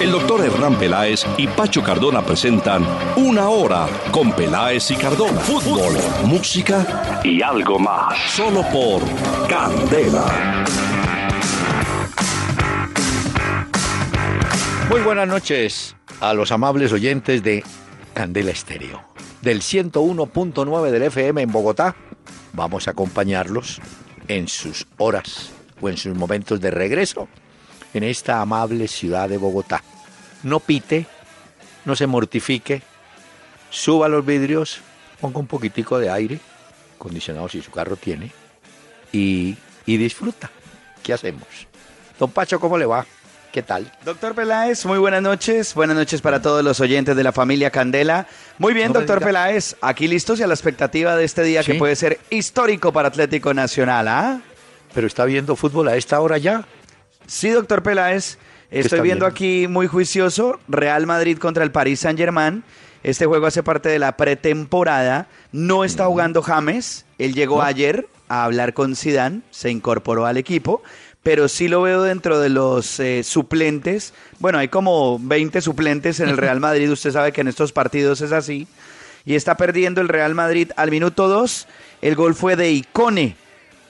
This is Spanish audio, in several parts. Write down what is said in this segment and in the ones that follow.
El doctor Hernán Peláez y Pacho Cardona presentan Una Hora con Peláez y Cardona. Fútbol, música y algo más. Solo por Candela. Muy buenas noches a los amables oyentes de Candela Estéreo. Del 101.9 del FM en Bogotá, vamos a acompañarlos en sus horas o en sus momentos de regreso en esta amable ciudad de Bogotá. No pite, no se mortifique, suba los vidrios, ponga un poquitico de aire acondicionado si su carro tiene y, y disfruta. ¿Qué hacemos? Don Pacho, ¿cómo le va? ¿Qué tal? Doctor Peláez, muy buenas noches. Buenas noches para todos los oyentes de la familia Candela. Muy bien, No doctor Peláez. Aquí listos y a la expectativa de este día Sí. que puede ser histórico para Atlético Nacional, ¿ah? ¿Pero está viendo fútbol a esta hora ya? Sí, doctor Peláez. Estoy viendo aquí muy juicioso Real Madrid contra el Paris Saint-Germain. Este juego hace parte de la pretemporada. No está jugando James. Él llegó ¿No? ayer a hablar con Zidane, se incorporó al equipo, pero sí lo veo dentro de los eh, suplentes. Bueno, hay como 20 suplentes en el Real Madrid. Usted sabe que en estos partidos es así. Y está perdiendo el Real Madrid al minuto 2. El gol fue de Icone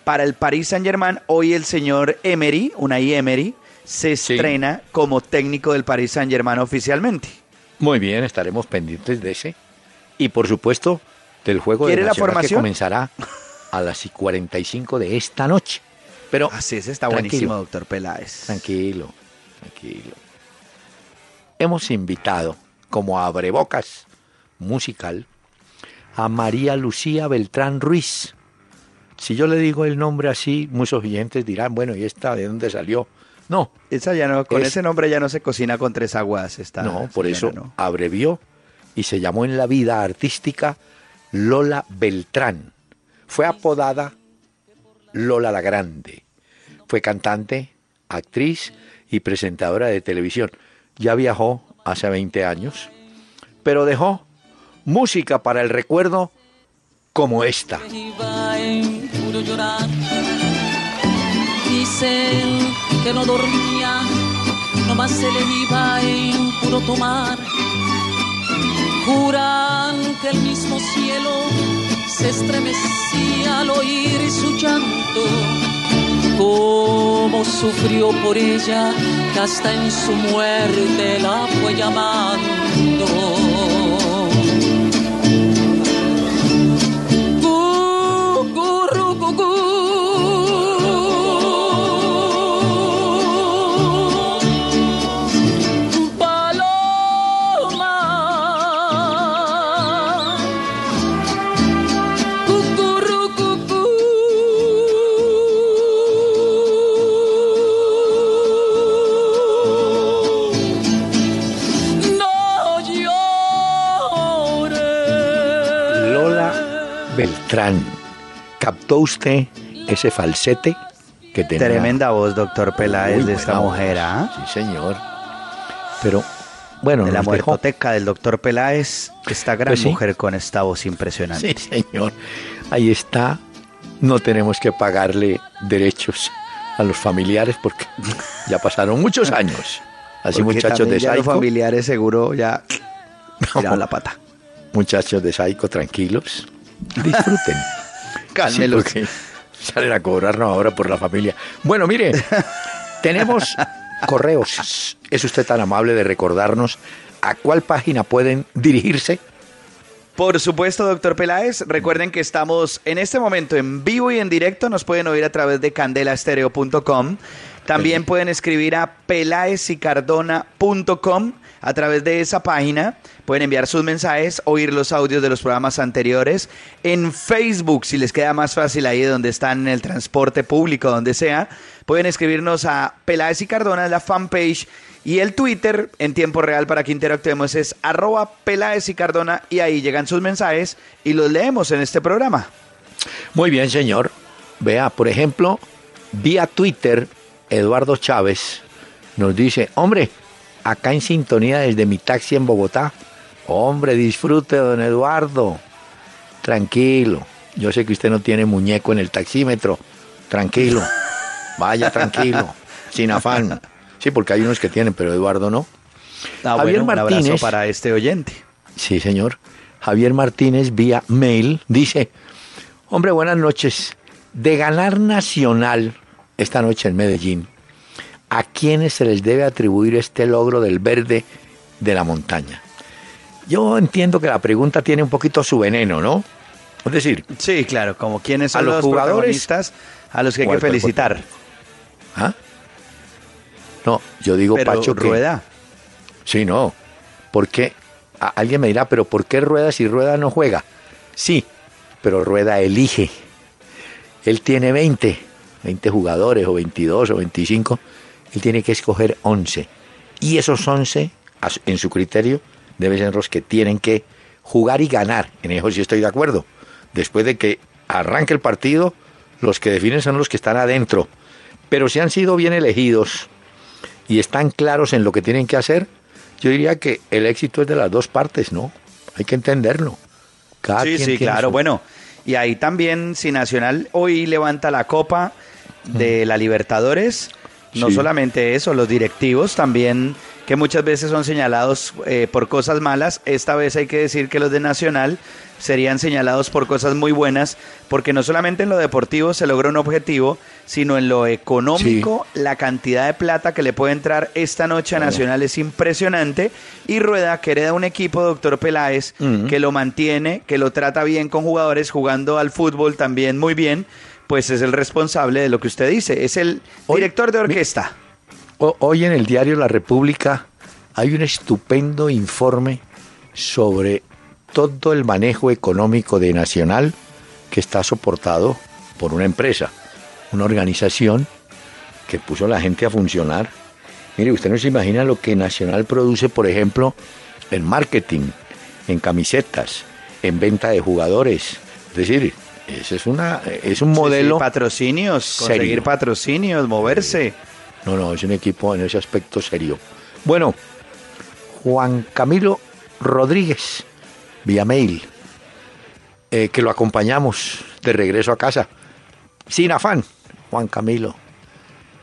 para el Paris Saint Germain. Hoy el señor Emery, Unai Emery, se Sí. estrena como técnico del Paris Saint Germain oficialmente. Muy bien, estaremos pendientes de ese. Y por supuesto, del juego de ¿Quiere la formación? que comenzará a las y 45 de esta noche. Pero Así es, está buenísimo, doctor Peláez. tranquilo, tranquilo. Hemos invitado como abrebocas musical a María Lucía Beltrán Ruiz. Si yo le digo el nombre así, muchos oyentes dirán, bueno, ¿y esta de dónde salió? No, Esa ya no, con Es- ese nombre ya no se cocina con tres aguas. Esta No, por señora, eso ¿no? abrevió y se llamó en la vida artística Lola Beltrán. Fue apodada Lola la Grande. Fue cantante, actriz y presentadora de televisión. Ya viajó hace 20 años, pero dejó música para el recuerdo como esta. Dicen que no dormía, nomás se le iba en puro tomar. Juran que el mismo cielo se estremecía al oír su llanto. Cómo sufrió por ella, que hasta en su muerte la fue llamando. ¿Captó usted ese falsete que tenía? Tremenda voz, doctor Peláez, de esta mujer, ¿ah? Sí, señor. Pero, bueno, De la dejó. muertoteca del doctor Peláez, esta gran Pues sí. mujer con esta voz impresionante. Sí, señor. Ahí está. No tenemos que pagarle derechos a los familiares porque ya pasaron muchos años. Así Porque muchachos de ya los Saico, familiares seguro ya tiraron la pata. muchachos de Saico, tranquilos. Disfruten. Cálmelos. Sí, salen a cobrarnos ahora por la familia. Bueno, mire, tenemos correos. ¿Es usted tan amable de recordarnos a cuál página pueden dirigirse? Por supuesto, doctor Peláez. Recuerden que estamos en este momento en vivo y en directo. Nos pueden oír a través de candelastereo.com. También pueden escribir a peláezicardona.com. a través de esa página. Pueden enviar sus mensajes, oír los audios de los programas anteriores. En Facebook, si les queda más fácil ahí donde están en el transporte público, donde sea, pueden escribirnos a Peláez y Cardona la fanpage. Y el Twitter en tiempo real para que interactuemos es arroba Peláez y Cardona y ahí llegan sus mensajes y los leemos en este programa. Muy bien, señor. Vea, por ejemplo, vía Twitter, Eduardo Chávez nos dice, hombre, acá en sintonía desde mi taxi en Bogotá. Hombre, disfrute, don Eduardo. Tranquilo. Yo sé que usted no tiene muñeco en el taxímetro. Tranquilo. Vaya tranquilo. sin afán. Sí, porque hay unos que tienen, pero Eduardo no. Ah, Javier bueno, un Martínez, para este oyente. Sí, señor. Javier Martínez vía mail dice, hombre, buenas noches. De ganar Nacional esta noche en Medellín, ¿a quiénes se les debe atribuir este logro del verde de la montaña? Yo entiendo que la pregunta tiene un poquito su veneno, ¿no? Es decir, sí, claro, como quiénes son a los, jugadores a los que hay que felicitar. ¿Ah? No, yo digo Pacho que Rueda. Sí, no. Porque alguien me dirá, pero ¿por qué Rueda si Rueda no juega? Sí, pero Rueda elige. Él tiene 20, 20 jugadores o 22 o 25, él tiene que escoger 11. Y esos 11, en su criterio, deben ser los que tienen que jugar y ganar. En eso sí estoy de acuerdo. Después de que arranque el partido, los que definen son los que están adentro. Pero si han sido bien elegidos y están claros en lo que tienen que hacer, yo diría que el éxito es de las dos partes, ¿no? Hay que entenderlo. sí, sí, claro. Bueno, y ahí también, si Nacional hoy levanta la copa de la Libertadores, no solamente eso, los directivos también, que muchas veces son señalados eh, por cosas malas, esta vez hay que decir que los de Nacional serían señalados por cosas muy buenas, porque no solamente en lo deportivo se logra un objetivo, sino en lo económico, la cantidad de plata que le puede entrar esta noche a Nacional es impresionante. Y Rueda, que hereda un equipo, doctor Peláez, que lo mantiene, que lo trata bien con jugadores, jugando al fútbol también muy bien, pues es el responsable de lo que usted dice, es el director de orquesta. Hoy en el diario La República hay un estupendo informe sobre todo el manejo económico de Nacional que está soportado por una empresa, una organización que puso a la gente a funcionar. Mire, usted no se imagina lo que Nacional produce, por ejemplo, en marketing, en camisetas, en venta de jugadores. Es decir, ese es, una, es un modelo. patrocinios, conseguir patrocinios, moverse. No, no, es un equipo en ese aspecto serio. Bueno, Juan Camilo Rodríguez, vía mail, eh, que lo acompañamos de regreso a casa. Sin afán, Juan Camilo.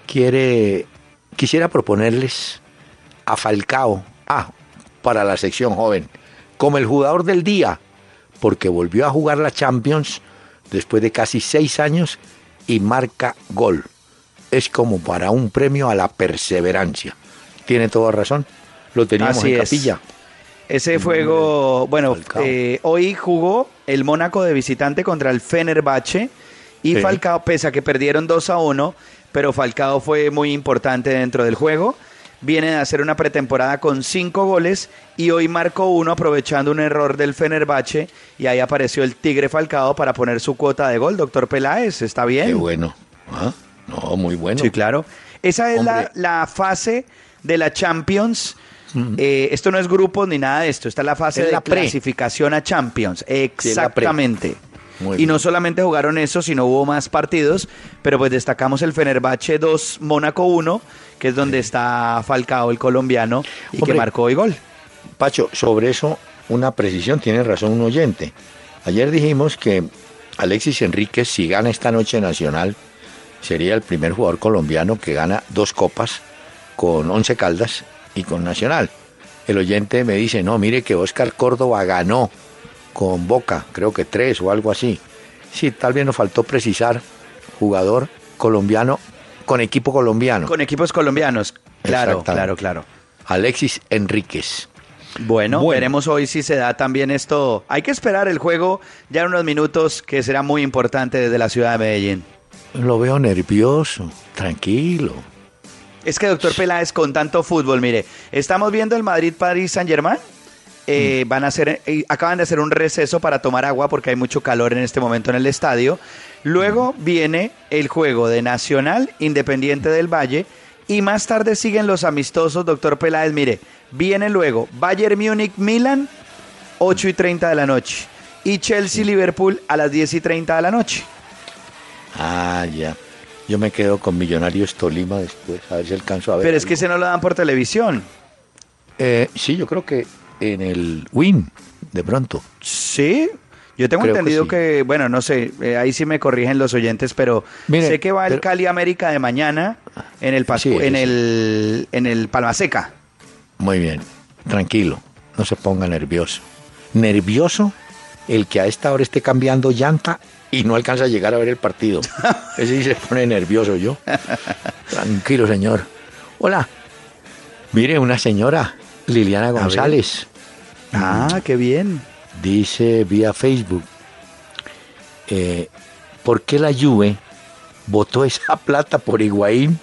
Quiere, quisiera proponerles a Falcao, ah, para la sección joven, como el jugador del día, porque volvió a jugar la Champions después de casi seis años y marca gol. Es como para un premio a la perseverancia. Tiene toda razón. Lo teníamos en capilla. Ese juego, bueno, eh, hoy jugó el Mónaco de visitante contra el Fenerbahce y Falcao, pese a que perdieron 2 a 1, pero Falcao fue muy importante dentro del juego. Viene de hacer una pretemporada con cinco goles y hoy marcó uno aprovechando un error del Fenerbahce y ahí apareció el Tigre Falcao para poner su cuota de gol. Doctor Peláez, ¿está bien? Qué bueno. Ah, no, muy bueno. Sí, claro. Esa es la, fase de la Champions. Eh, esto no es grupos ni nada de esto. Esta es la fase de la clasificación a Champions. Exactamente. Y no solamente jugaron eso, sino hubo más partidos, pero pues destacamos el Fenerbahce 2, Mónaco 1, que es donde está Falcao, el colombiano, y que marcó hoy gol. Pacho, sobre eso, una precisión, tiene razón un oyente. Ayer dijimos que Alexis Enríquez, si gana esta noche nacional, sería el primer jugador colombiano que gana dos copas con Once Caldas y con Nacional. El oyente me dice, no, mire que Oscar Córdoba ganó con Boca, creo que tres o algo así. Sí, tal vez nos faltó precisar, jugador colombiano con equipo colombiano. Con equipos colombianos, claro, claro, claro. Alexis Enríquez. Bueno, veremos hoy si se da también esto. Hay que esperar el juego ya en unos minutos que será muy importante desde la ciudad de Medellín. Lo veo nervioso, tranquilo. Es que, doctor Peláez, con tanto fútbol, mire, estamos viendo el Madrid-Paris Saint-Germain. Eh, van a hacer, eh, acaban de hacer un receso para tomar agua porque hay mucho calor en este momento en el estadio. Luego viene el juego de Nacional Independiente del Valle y más tarde siguen los amistosos, doctor Peláez. Mire, viene luego Bayern Múnich Milan, 8 y 30 de la noche. Y Chelsea Liverpool a las 10 y 30 de la noche. Ah, ya. Yo me quedo con Millonarios Tolima después, a ver si alcanzo a ver. Pero es que se no lo dan por televisión. Eh, sí, yo creo que en el Win, de pronto. Sí, yo tengo Creo que entendido sí. que, bueno, no sé, eh, ahí sí me corrigen los oyentes, pero sé que va el Cali América de mañana en el Pascu- Sí, ese en el en el Palma Seca. Muy bien, tranquilo, no se ponga nervioso. Nervioso el que a esta hora esté cambiando llanta y no alcanza a llegar a ver el partido. Ese sí se pone nervioso yo. Tranquilo, señor. Hola. Mire, una señora, Liliana. González, Ah, qué bien. dice vía Facebook, eh, ¿por qué la Juve votó esa plata por Higuaín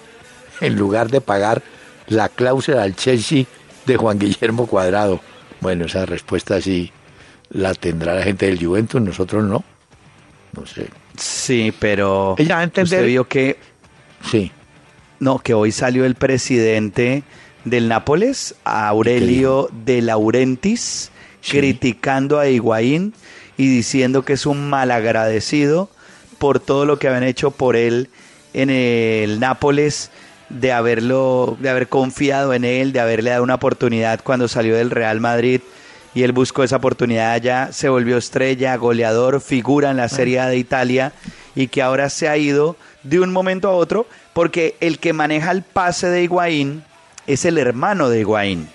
en lugar de pagar la cláusula al Chelsea de Juan Guillermo Cuadrado? Bueno, esa respuesta sí la tendrá la gente del Juventus, nosotros no. No sé. Sí, pero Ella entender- usted vio que Sí. no, que hoy salió el presidente del Nápoles, Aurelio de Laurentiis, Sí. criticando a Higuaín y diciendo que es un malagradecido por todo lo que habían hecho por él en el Nápoles, de haberlo, de haber confiado en él, de haberle dado una oportunidad cuando salió del Real Madrid. Y él buscó esa oportunidad allá, se volvió estrella, goleador, figura en la Serie A de Italia y que ahora se ha ido de un momento a otro porque el que maneja el pase de Higuaín es el hermano de Higuaín.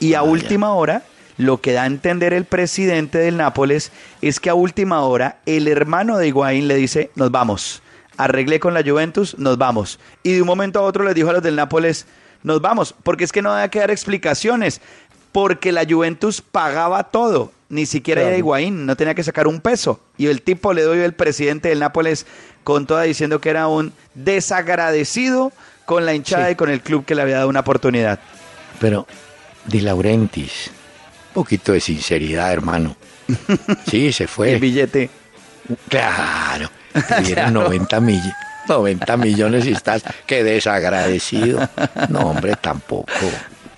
Y a Ah, última hora, lo que da a entender el presidente del Nápoles es que a última hora el hermano de Higuaín le dice, nos vamos, arreglé con la Juventus, nos vamos. Y de un momento a otro les dijo a los del Nápoles, nos vamos, porque es que no hay que dar explicaciones, porque la Juventus pagaba todo, ni siquiera era. Higuaín, no tenía que sacar un peso. Y el tipo le doy el presidente del Nápoles con toda diciendo que era un desagradecido con la hinchada Sí. y con el club que le había dado una oportunidad. Pero, Di Laurentiis, un poquito de sinceridad, hermano. Sí, se fue. El billete. Claro, te dieron 90 millones. 90 millones y estás, qué desagradecido. No, hombre, tampoco.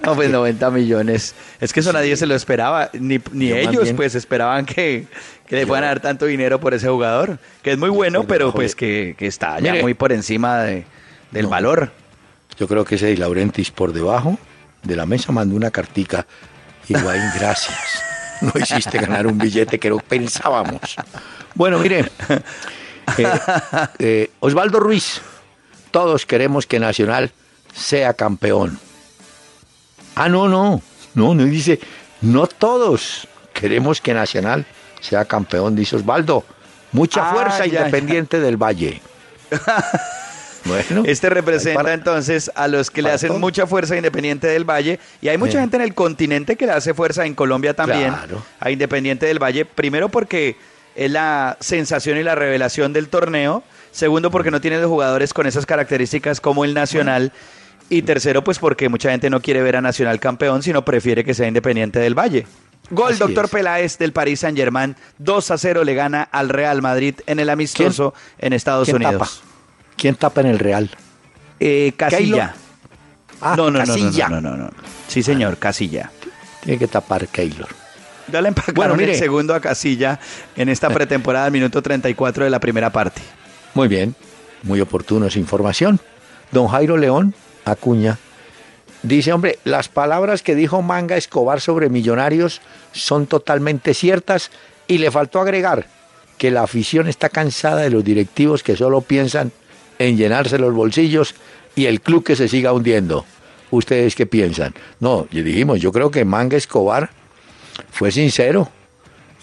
No, pues 90 millones. Es que eso nadie se lo esperaba. Ni, ni ellos, bien- pues, esperaban que, que le fueran a dar tanto dinero por ese jugador. Que es muy bueno, pero pues que, que está ya Mire. muy por encima de- del No. valor. Yo creo que ese Di Laurentiis por debajo de la mesa mandó una cartica. Higuaín, gracias. No hiciste ganar un billete que no pensábamos. Bueno, mire, eh, eh, Osvaldo Ruiz, todos queremos que Nacional sea campeón. Ah, no, no, no, no dice, no todos queremos que Nacional sea campeón, dice Osvaldo. Mucha Ah, fuerza ya. independiente del Valle. Bueno, Este representa entonces a los que le hacen todo. mucha fuerza a Independiente del Valle. Y hay mucha Sí. gente en el continente que le hace fuerza en Colombia también Claro. a Independiente del Valle. Primero porque es la sensación y la revelación del torneo. Segundo porque no tiene los jugadores con esas características como el Nacional. Y tercero pues porque mucha gente no quiere ver a Nacional campeón, sino prefiere que sea Independiente del Valle. Gol, Así doctor es. Peláez del Paris Saint Germain. 2 a 0 le gana al Real Madrid en el amistoso en Estados ¿Quién Unidos. tapa? ¿Quién tapa en el Real? Eh, Casilla. Ah, no, no, no, no, Casilla. no, no, no. Sí, señor, Casilla. Tiene que tapar Keylor. Ya le empacaron Bueno, mire. el segundo a Casilla en esta pretemporada, al minuto 34 de la primera parte. Muy bien, muy oportuno esa información. Don Jairo León Acuña dice, hombre, las palabras que dijo Manga Escobar sobre millonarios son totalmente ciertas y le faltó agregar que la afición está cansada de los directivos que solo piensan en llenarse los bolsillos y el club que se siga hundiendo. ¿Ustedes qué piensan? No, y dijimos, yo creo que Manga Escobar fue sincero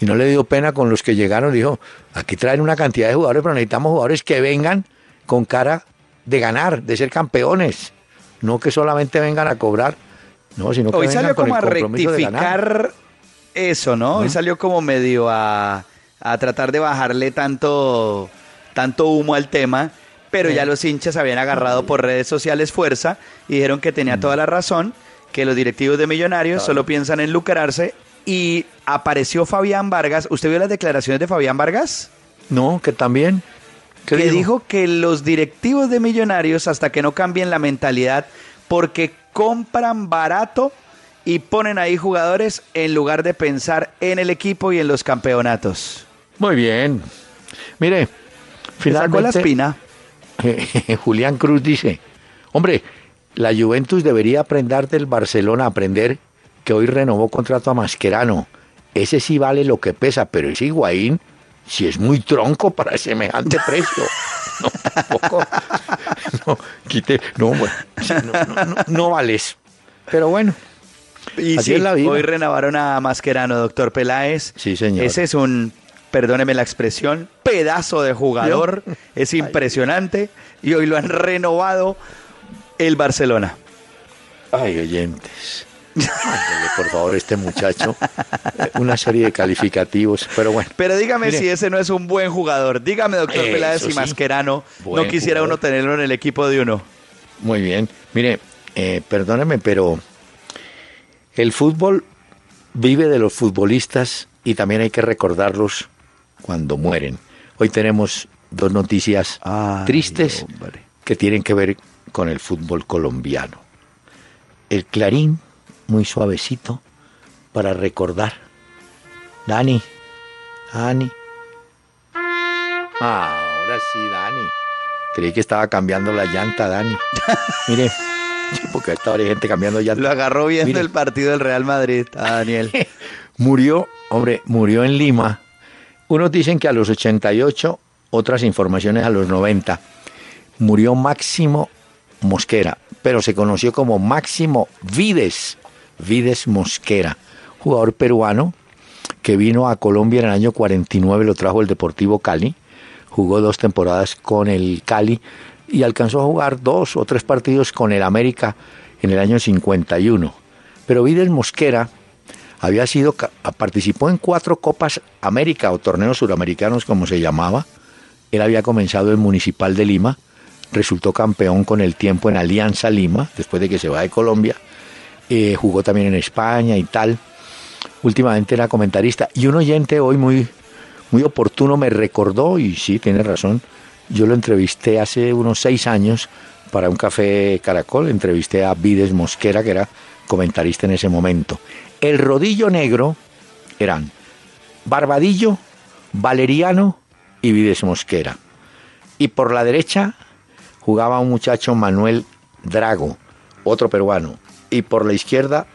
y no le dio pena con los que llegaron. Dijo, aquí traen una cantidad de jugadores, pero necesitamos jugadores que vengan con cara de ganar, de ser campeones. No que solamente vengan a cobrar, no, sino que Hoy vengan salió con como a el rectificar eso, ¿no? Hoy salió como medio a, a tratar de bajarle tanto, tanto humo al tema pero ya los hinchas habían agarrado por redes sociales fuerza y dijeron que tenía toda la razón, que los directivos de Millonarios solo piensan en lucrarse y apareció Fabián Vargas. ¿Usted vio las declaraciones de Fabián Vargas? No, que también. ¿Qué que dijo? dijo que los directivos de Millonarios, hasta que no cambien la mentalidad, porque compran barato y ponen ahí jugadores en lugar de pensar en el equipo y en los campeonatos. Muy bien. Mire, Le sacó la finalmente espina. Julián Cruz dice, hombre, la Juventus debería aprender del Barcelona, aprender que hoy renovó contrato a Mascherano. Ese sí vale lo que pesa, pero ese Higuaín, si es muy tronco para semejante precio. No, tampoco. No, quite, no, bueno, no, no, no, no vales. Pero bueno, Y Así sí, es la vida. hoy renovaron a Mascherano, doctor Peláez. Sí, señor. Ese es un, perdóneme la expresión, pedazo de jugador. Es impresionante. Y hoy lo han renovado el Barcelona. Ay, oyentes. Por favor, este muchacho una serie de calificativos. Pero bueno, Pero dígame Mire. si ese no es un buen jugador. Dígame, doctor Eso Peláez, sí. Mascherano Buen no quisiera jugador. uno tenerlo en el equipo de uno. muy bien. Mire, eh, perdóneme, pero el fútbol vive de los futbolistas y también hay que recordarlos cuando mueren. Hoy tenemos dos noticias Ay, tristes hombre. que tienen que ver con el fútbol colombiano. El clarín, muy suavecito, para recordar. Dani, Dani. Ah, ahora sí, Dani. Creí que estaba cambiando la llanta, Dani. Mire, porque a esta hora hay gente cambiando Lo llanta. agarró viendo Mire. el partido del Real Madrid a Daniel. Murió, hombre, murió en Lima. Unos dicen que a los 88, otras informaciones a los 90. Murió Máximo Mosquera, pero se conoció como Máximo Vides, Vides Mosquera, jugador peruano que vino a Colombia en el año 49, lo trajo el Deportivo Cali, jugó dos temporadas con el Cali y alcanzó a jugar dos o tres partidos con el América en el año 51. Pero Vides Mosquera había sido participó en cuatro Copas América o torneos suramericanos como se llamaba. Él había comenzado en Municipal de Lima, resultó campeón con el tiempo en Alianza Lima, después de que se va de Colombia. Eh, jugó también en España y tal. Últimamente era comentarista. Y un oyente hoy muy, muy oportuno me recordó, y sí, tiene razón, yo lo entrevisté hace unos seis años para un café Caracol, entrevisté a Vides Mosquera, que era comentarista en ese momento. El rodillo negro eran Barbadillo, Valeriano y Vides Mosquera. Y por la derecha jugaba un muchacho Manuel Drago, otro peruano. Y por la izquierda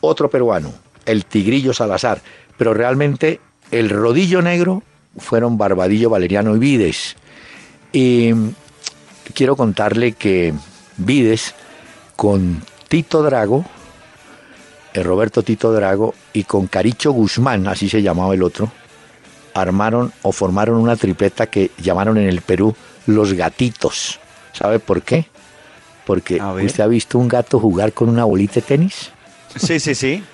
otro peruano, el Tigrillo Salazar. Pero realmente el rodillo negro fueron Barbadillo, Valeriano y Vides. Y quiero contarle que Vides con Tito Drago, el Roberto Tito Drago y con Caricho Guzmán, así se llamaba el otro, armaron o formaron una tripleta que llamaron en el Perú los gatitos. ¿Sabe por qué? Porque usted ha visto un gato jugar con una bolita de tenis. Sí, sí, sí.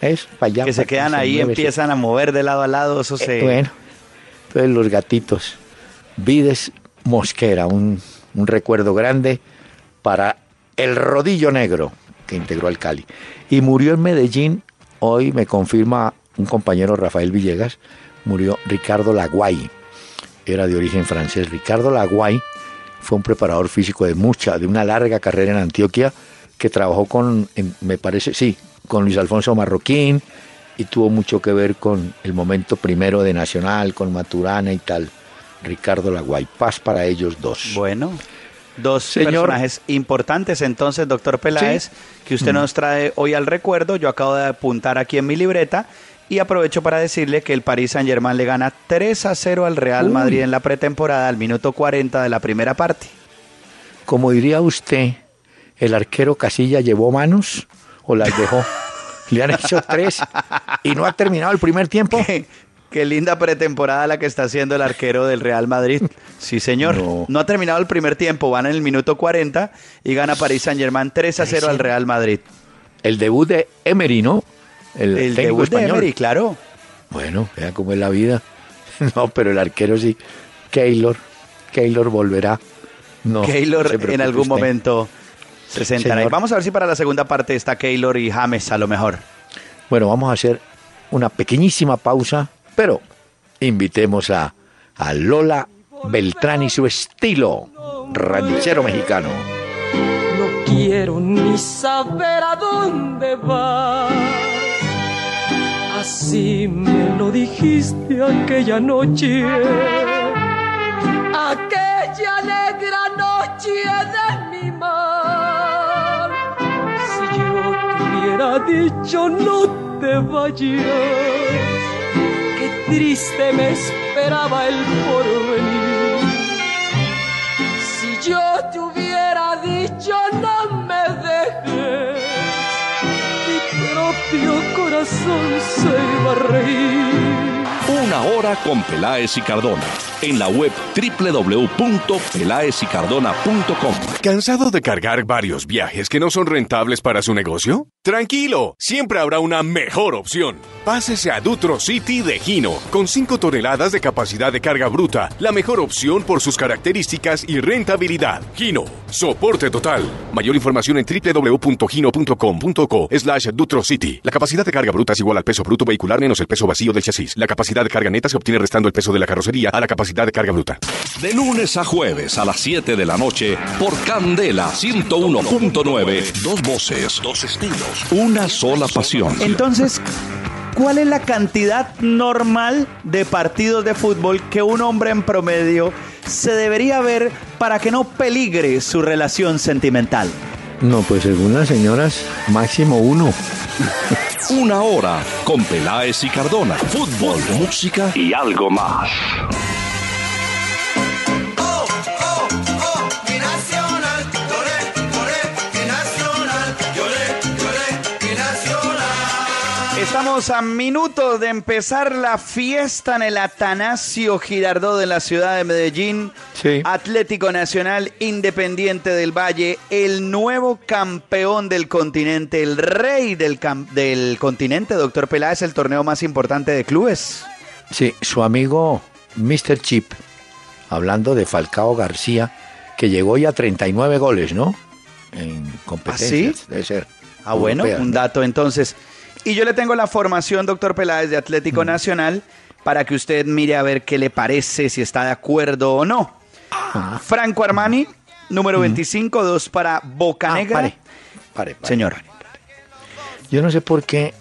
Es para allá. que se quedan ahí, se- empiezan a mover de lado a lado. Eso Eh, se. bueno, entonces los gatitos. Vides Mosquera, un, un recuerdo grande para el rodillo negro que integró al Cali. Y murió en Medellín, hoy me confirma un compañero Rafael Villegas, murió Ricardo Laguay, era de origen francés. Ricardo Laguay fue un preparador físico de mucha, de una larga carrera en Antioquia, que trabajó con, me parece, sí, con Luis Alfonso Marroquín y tuvo mucho que ver con el momento primero de Nacional, con Maturana y tal. Ricardo Laguay, paz para ellos dos. Bueno. Dos Señor. personajes importantes entonces, doctor Peláez, que usted nos trae hoy al recuerdo. Yo acabo de apuntar aquí en mi libreta y aprovecho para decirle que el Paris Saint Germain le gana 3 a 0 al Real. Madrid en la pretemporada al minuto 40 de la primera parte. Como diría usted, ¿el arquero Casilla llevó manos o las dejó? Le han hecho tres y no ha terminado el primer tiempo. Qué, qué linda pretemporada la que está haciendo el arquero del Real Madrid. Sí, señor. No. No, ha terminado el primer tiempo, van en el minuto 40 y gana Paris Saint Germain 3 a 0 al Real Madrid. El debut de Emery, ¿no? El, debut de español. Emery, claro. Bueno, vea cómo es la vida. No, pero el arquero sí. Keylor, Keylor volverá. No, Keylor en algún usted. momento se sentará. Señor. Y vamos a ver si para la segunda parte está Keylor y James a lo mejor. Bueno, vamos a hacer una pequeñísima pausa, pero invitemos a, a Lola Beltrán y su estilo ranchero mexicano. No quiero ni saber a dónde vas. Así me lo dijiste aquella noche. Aquella negra noche de mi mar. Si yo te hubiera dicho no te vayas, triste me esperaba el porvenir. Si yo te hubiera dicho no me dejes, mi propio corazón se iba a reír. Una hora con Peláez y Cardona. En la web www.peláezicardona.com. ¿Cansado de cargar varios viajes que no son rentables para su negocio? Tranquilo, siempre habrá una mejor opción. Pásese a Dutro City de Gino, con 5 toneladas de capacidad de carga bruta, la mejor opción por sus características y rentabilidad. Gino, soporte total. Mayor información en www.gino.com.co slash Dutro City. La capacidad de carga bruta es igual al peso bruto vehicular menos el peso vacío del chasis. La capacidad de carga neta se obtiene restando el peso de la carrocería a la capacidad de carga bruta. De lunes a jueves a las 7 de la noche por Candela 101.9. Dos voces, dos estilos, una sola pasión. Entonces, ¿cuál es la cantidad normal de partidos de fútbol que un hombre en promedio se debería ver para que no peligre su relación sentimental? No, pues según las señoras, máximo uno. Una hora con Peláez y Cardona. Fútbol, música y algo más. Estamos a minutos de empezar la fiesta en el Atanasio Girardot de la ciudad de Medellín. Sí. Atlético Nacional Independiente del Valle, el nuevo campeón del continente, el rey del, del continente, doctor Peláez, el torneo más importante de clubes. Sí, su amigo Mr. Chip, hablando de Falcao García, que llegó ya a 39 goles, ¿no? En competencias. ¿Ah, sí? Debe ser. Ah, bueno, un dato entonces. Y yo le tengo la formación, doctor Peláez, de Atlético Nacional, para que usted mire a ver qué le parece, si está de acuerdo o no. Franco Armani, número 25, dos para Boca Ah, Negra. pare, pare, pare, Señor. Yo no sé por qué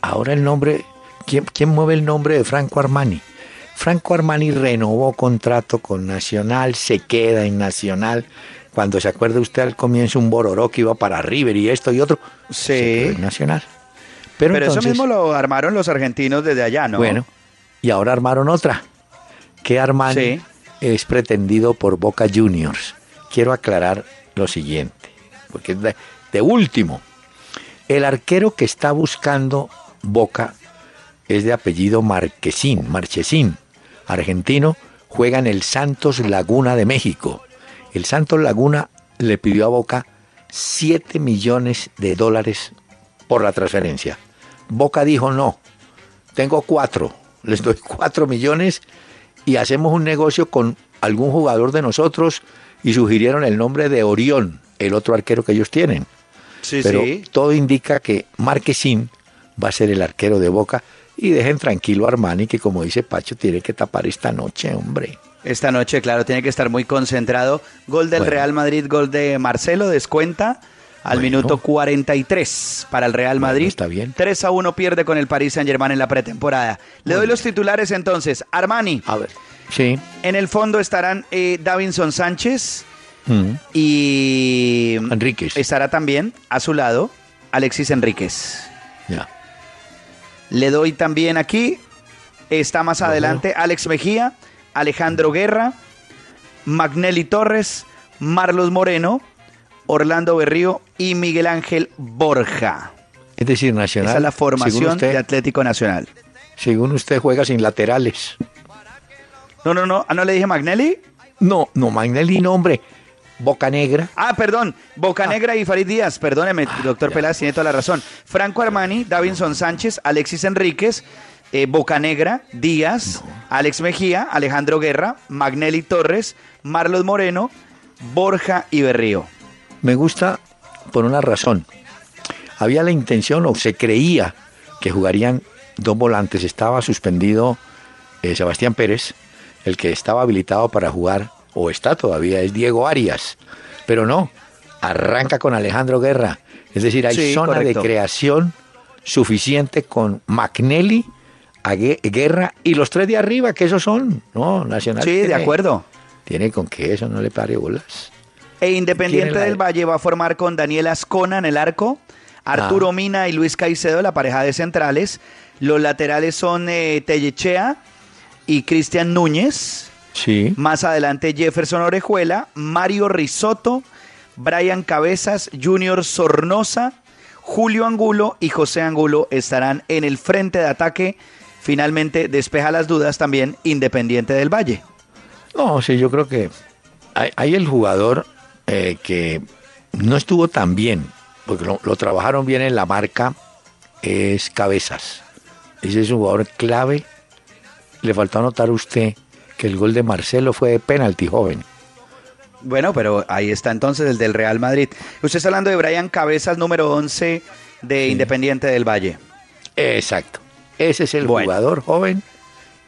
ahora el nombre, ¿quién, quién mueve el nombre de Franco Armani? Franco Armani renovó contrato con Nacional, se queda en Nacional. Cuando se acuerda usted al comienzo un Bororó que iba para River y esto y otro, se quedó Sí. en Nacional. Pero, Pero, eso mismo lo armaron los argentinos desde allá, ¿no? Bueno, y ahora armaron otra. Que Armani Sí. es pretendido por Boca Juniors. Quiero aclarar lo siguiente, porque es de, de último. El arquero que está buscando Boca es de apellido Marquesín, Marchesín, argentino, juega en el Santos Laguna de México. El Santos Laguna le pidió a Boca 7 millones de dólares por la transferencia. Boca dijo no, tengo cuatro, les doy cuatro millones y hacemos un negocio con algún jugador de nosotros y sugirieron el nombre de Orión, el otro arquero que ellos tienen. Sí, Pero sí. todo indica que Marquesín va a ser el arquero de Boca y dejen tranquilo a Armani que como dice Pacho tiene que tapar esta noche, hombre. Esta noche, claro, tiene que estar muy concentrado. Gol del Bueno. Real Madrid, gol de Marcelo, descuenta al Bueno. minuto 43 para el Real Bueno, Madrid. está bien. 3 a 1 pierde con el Paris Saint-Germain en la pretemporada. Le doy los titulares entonces. Armani, A ver. Sí. en el fondo estarán eh, Davinson Sánchez Mm. y Enríquez. estará también a su lado Alexis Enríquez. Ya. Le doy también aquí, está más adelante Alex Mejía, Alejandro Guerra, Magnelli Torres, Marlos Moreno, Orlando Berrío y Miguel Ángel Borja. Es decir, Nacional. Esa es la formación usted, de Atlético Nacional. según usted juega sin laterales. No, no, no. Ah, ¿no le dije Magnelli? No, no, Magnelli, no, hombre. Boca Negra. Ah, perdón. Bocanegra y Farid Díaz. Perdóneme, doctor ya. Peláez, tiene toda la razón. Franco Armani, Davinson Sánchez, Alexis Enríquez, eh, Bocanegra, Díaz, Alex Mejía, Alejandro Guerra, Magnelli Torres, Marlos Moreno, Borja y Berrío. Me gusta por una razón. Había la intención o se creía que jugarían dos volantes. Estaba suspendido eh, Sebastián Pérez, el que estaba habilitado para jugar, o está todavía, es Diego Arias. Pero no, arranca con Alejandro Guerra. Es decir, hay Sí, zona correcto. de creación suficiente con McNelly, Guerra y los tres de arriba, que esos son. No, Nacional. Sí, de acuerdo. Tiene con que eso no le pare bolas. E Independiente del Valle va a formar con Daniel Ascona en el arco, Arturo Ah. Mina y Luis Caicedo, la pareja de centrales. Los laterales son eh, Tellechea y Cristian Núñez. Sí. Más adelante Jefferson Orejuela, Mario Risotto, Brian Cabezas, Junior Sornosa, Julio Angulo y José Angulo estarán en el frente de ataque. Finalmente despeja las dudas también Independiente del Valle. No, sí, yo creo que hay, hay el jugador eh, que no estuvo tan bien, porque lo, lo trabajaron bien en la marca, es Cabezas. Ese es un jugador clave. Le faltó anotar usted que el gol de Marcelo fue de penalti, joven. Bueno, pero ahí está entonces el del Real Madrid. Usted está hablando de Brian Cabezas, número 11 de Independiente del Valle. Exacto. Ese es el Bueno. jugador joven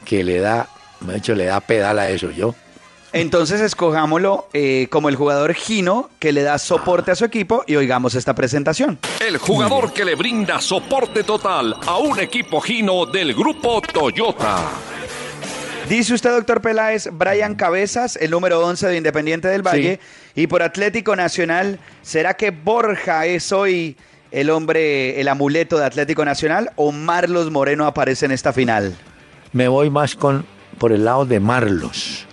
que le da, de hecho, le da pedal a eso yo. Entonces escojámoslo eh, como el jugador Gino que le da soporte a su equipo y oigamos esta presentación. El jugador que le brinda soporte total a un equipo Gino del grupo Toyota. Dice usted, doctor Peláez, Brian Cabezas, el número 11 de Independiente del Valle. Y por Atlético Nacional, ¿será que Borja es hoy el hombre, el amuleto de Atlético Nacional o Marlos Moreno aparece en esta final? Me voy más con por el lado de Marlos.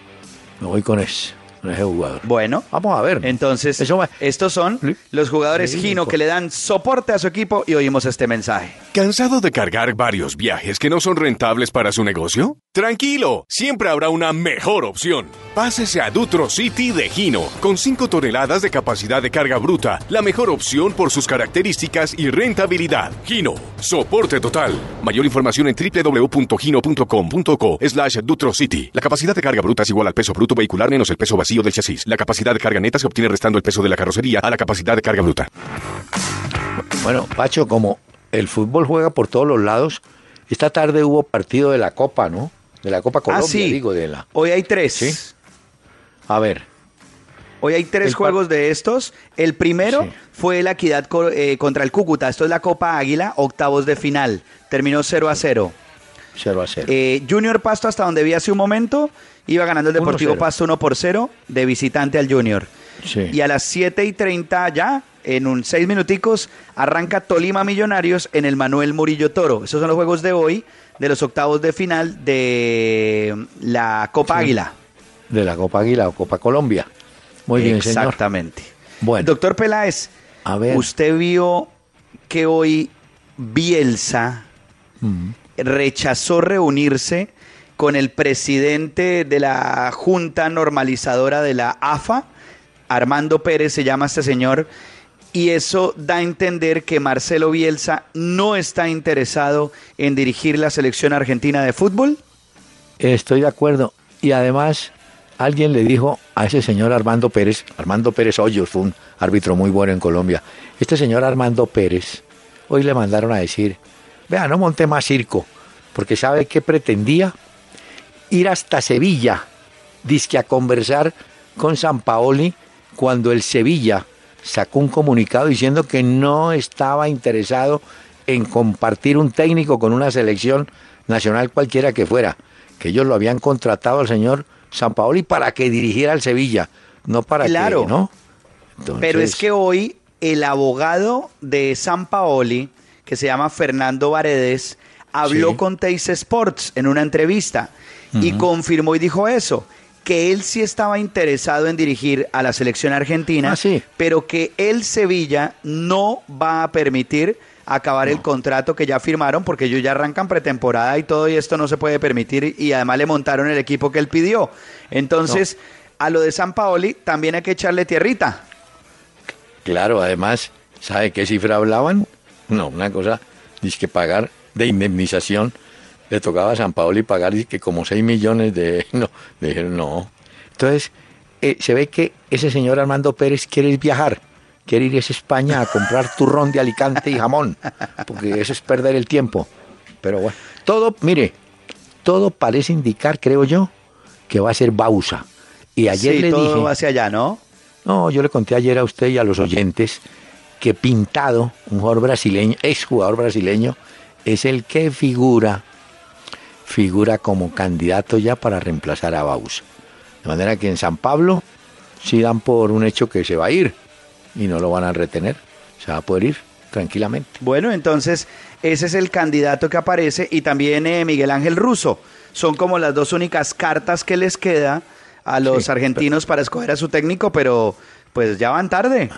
Me voy con ese, con ese jugador. Bueno, Vamos a ver. entonces Eso va- estos son los jugadores Sí, Gino que le dan soporte a su equipo y oímos este mensaje. ¿Cansado de cargar varios viajes que no son rentables para su negocio? Tranquilo, siempre habrá una mejor opción. Pásese a Dutro City de Gino, con 5 toneladas de capacidad de carga bruta, la mejor opción por sus características y rentabilidad. Gino, soporte total. Mayor información en www.gino.com.co slash Dutro City. La capacidad de carga bruta es igual al peso bruto vehicular menos el peso vacío del chasis. La capacidad de carga neta se obtiene restando el peso de la carrocería a la capacidad de carga bruta. Bueno, Pacho, como el fútbol juega por todos los lados, esta tarde hubo partido de la Copa, ¿no? De la Copa Colombia, ah, sí. digo, de la... Hoy hay tres. Sí. A ver, Hoy hay tres El juegos de estos. El primero Sí. fue la equidad co- eh, contra el Cúcuta. Esto es la Copa Águila, octavos de final. Terminó 0 a 0. 0 a 0. Eh, Junior Pasto, hasta donde vi hace un momento, iba ganando el Deportivo 1-0. Pasto 1 por 0 de visitante al Junior. Sí. Y a las 7 y 30 ya, en un 6 minuticos, arranca Tolima Millonarios en el Manuel Murillo Toro. Esos son los juegos de hoy, de los octavos de final de la Copa Sí. Águila. De la Copa Águila o Copa Colombia. Muy bien, señor. Exactamente. Bueno. Doctor Peláez, A ver. usted vio que hoy Bielsa Mm. rechazó reunirse con el presidente de la Junta Normalizadora de la AFA, Armando Pérez se llama este señor, y eso da a entender que Marcelo Bielsa no está interesado en dirigir la selección argentina de fútbol. Estoy de acuerdo. Y además, alguien le dijo a ese señor Armando Pérez, Armando Pérez Hoyos fue un árbitro muy bueno en Colombia. Este señor Armando Pérez, hoy le mandaron a decir, vea, no monte más circo, porque sabe que pretendía ir hasta Sevilla, dizque a conversar con San Paoli, cuando el Sevilla sacó un comunicado diciendo que no estaba interesado en compartir un técnico con una selección nacional cualquiera que fuera, que ellos lo habían contratado al señor San Paoli para que dirigiera al Sevilla, no para Claro. que, ¿no? Pero es que hoy el abogado de San Paoli, que se llama Fernando Varedes, habló Sí. con Teis Sports en una entrevista y confirmó y dijo eso, que él sí estaba interesado en dirigir a la selección argentina, Ah, sí. pero que el Sevilla no va a permitir acabar el contrato que ya firmaron porque ellos ya arrancan pretemporada y todo y esto no se puede permitir y además le montaron el equipo que él pidió. Entonces, a lo de San Paoli también hay que echarle tierrita. Claro, además, ¿sabe qué cifra hablaban? No, una cosa, dice que pagar de indemnización le tocaba a San Paolo y pagar que como 6 millones de... No, le dijeron no. Entonces, eh, se ve que ese señor Armando Pérez quiere viajar, quiere ir a España a comprar turrón de Alicante y jamón, porque eso es perder el tiempo. Pero bueno, todo, mire, todo parece indicar, creo yo, que va a ser Bausa. Y ayer sí, le todo dije, va hacia allá, ¿no? no, yo le conté ayer a usted y a los oyentes que Pintado, un jugador brasileño, ex jugador brasileño, es el que figura, figura como candidato ya para reemplazar a Bausa. De manera que en San Pablo sí dan por un hecho que se va a ir y no lo van a retener, se va a poder ir tranquilamente. Bueno, entonces ese es el candidato que aparece y también eh, Miguel Ángel Russo. Son como las dos únicas cartas que les queda a los Sí, argentinos para escoger a su técnico, pero pues ya van tarde.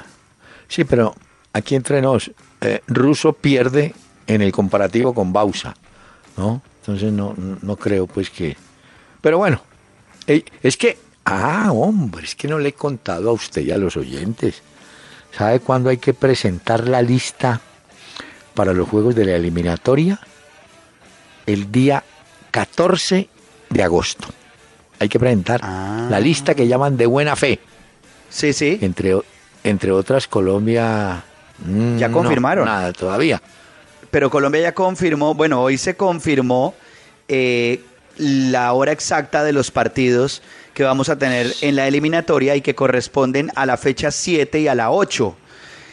Sí, pero aquí entre nos, eh, Russo pierde en el comparativo con Bausa, ¿no? Entonces no, no creo pues que... Pero bueno, eh, es que... Ah, hombre, es que no le he contado a usted y a los oyentes. ¿Sabe cuándo hay que presentar la lista para los juegos de la eliminatoria? El día 14 de agosto. Hay que presentar Ah. la lista que llaman de buena fe. Sí, sí. Entre, entre otras, Colombia. mm, Ya no, confirmaron. nada todavía. Pero Colombia ya confirmó, bueno, hoy se confirmó eh, la hora exacta de los partidos que vamos a tener en la eliminatoria y que corresponden a la fecha 7 y a la 8.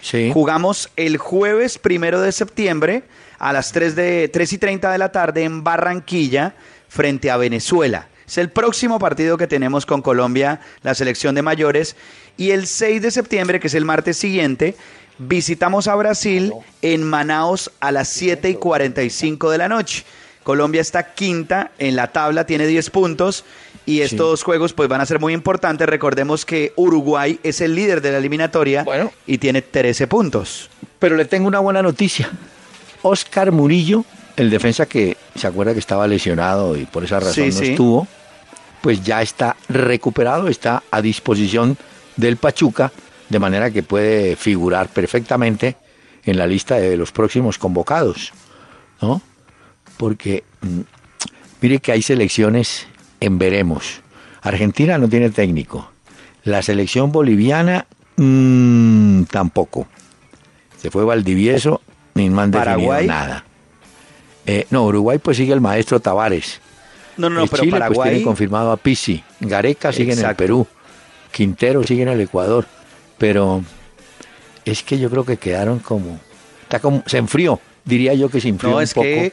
Sí. Jugamos el jueves primero de septiembre a las 3, de, 3 y 30 de la tarde en Barranquilla frente a Venezuela. Es el próximo partido que tenemos con Colombia, la selección de mayores. Y el 6 de septiembre, que es el martes siguiente, visitamos a Brasil en Manaos a las 7 y 45 de la noche. Colombia está quinta en la tabla, tiene 10 puntos y estos juegos pues van a ser muy importantes. Recordemos que Uruguay es el líder de la eliminatoria Bueno. y tiene 13 puntos. Pero le tengo una buena noticia. Oscar Murillo, el defensa que se acuerda que estaba lesionado y por esa razón Sí, no sí. estuvo, pues ya está recuperado, está a disposición del Pachuca, de manera que puede figurar perfectamente en la lista de los próximos convocados, ¿no? Porque mm, mire que hay selecciones en veremos. Argentina no tiene técnico. La selección boliviana mm, tampoco. Se fue Valdivieso, ni me han definido Paraguay. nada. Eh, no, Uruguay pues sigue el maestro Tavares. No, no, no, pero Chile pues Paraguay. tiene confirmado a Pisi. Gareca sigue en el. Perú. Quintero sigue en el Ecuador. Pero es que yo creo que quedaron como... Está como se enfrió. Diría yo que se enfrió No, un es poco que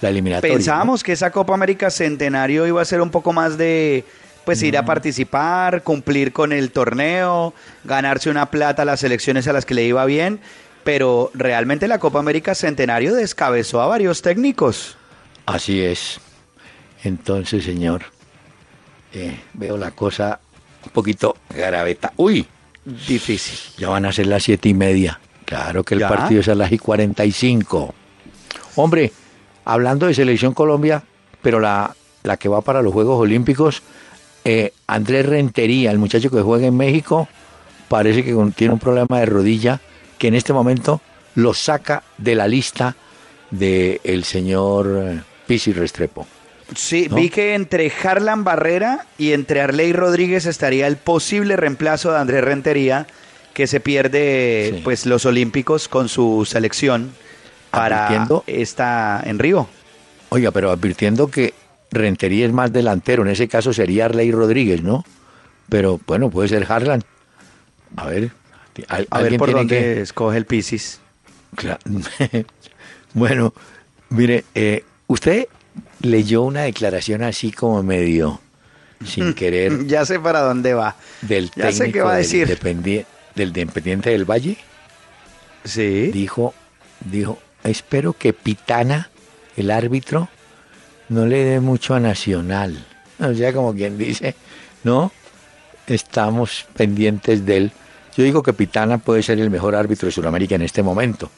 la eliminatoria. Pensábamos que esa Copa América Centenario iba a ser un poco más de pues ir a participar, cumplir con el torneo, ganarse una plata a las selecciones a las que le iba bien, pero realmente la Copa América Centenario descabezó a varios técnicos. Así es. Entonces, señor, eh, veo la cosa un poquito graveta. ¡Uy! Difícil. Ya van a ser las siete y media. Claro que el ¿Ya? partido es a las y 45. Hombre, hablando de Selección Colombia, pero la, la que va para los Juegos Olímpicos, eh, Andrés Rentería, el muchacho que juega en México, parece que tiene un problema de rodilla que en este momento lo saca de la lista del señor eh, Pisi Restrepo. Sí, ¿No? vi que entre Harlan Barrera y entre Arley Rodríguez estaría el posible reemplazo de Andrés Rentería, que se pierde Sí. pues los Olímpicos con su selección para esta en Río. Oiga, pero advirtiendo que Rentería es más delantero, en ese caso sería Arley Rodríguez, ¿no? Pero bueno, puede ser Harlan. A ver, ¿al- A ver por dónde que- escoge el Pisis. Cla- bueno, mire, eh, usted leyó una declaración así como medio sin querer Ya sé para dónde va. del Ya sé técnico qué va a del decir. Del de Independiente del Valle. Sí. dijo, dijo, espero que Pitana, el árbitro, no le dé mucho a Nacional. O sea, como quien dice, no, estamos pendientes de él. Yo digo que Pitana puede ser el mejor árbitro de Sudamérica en este momento.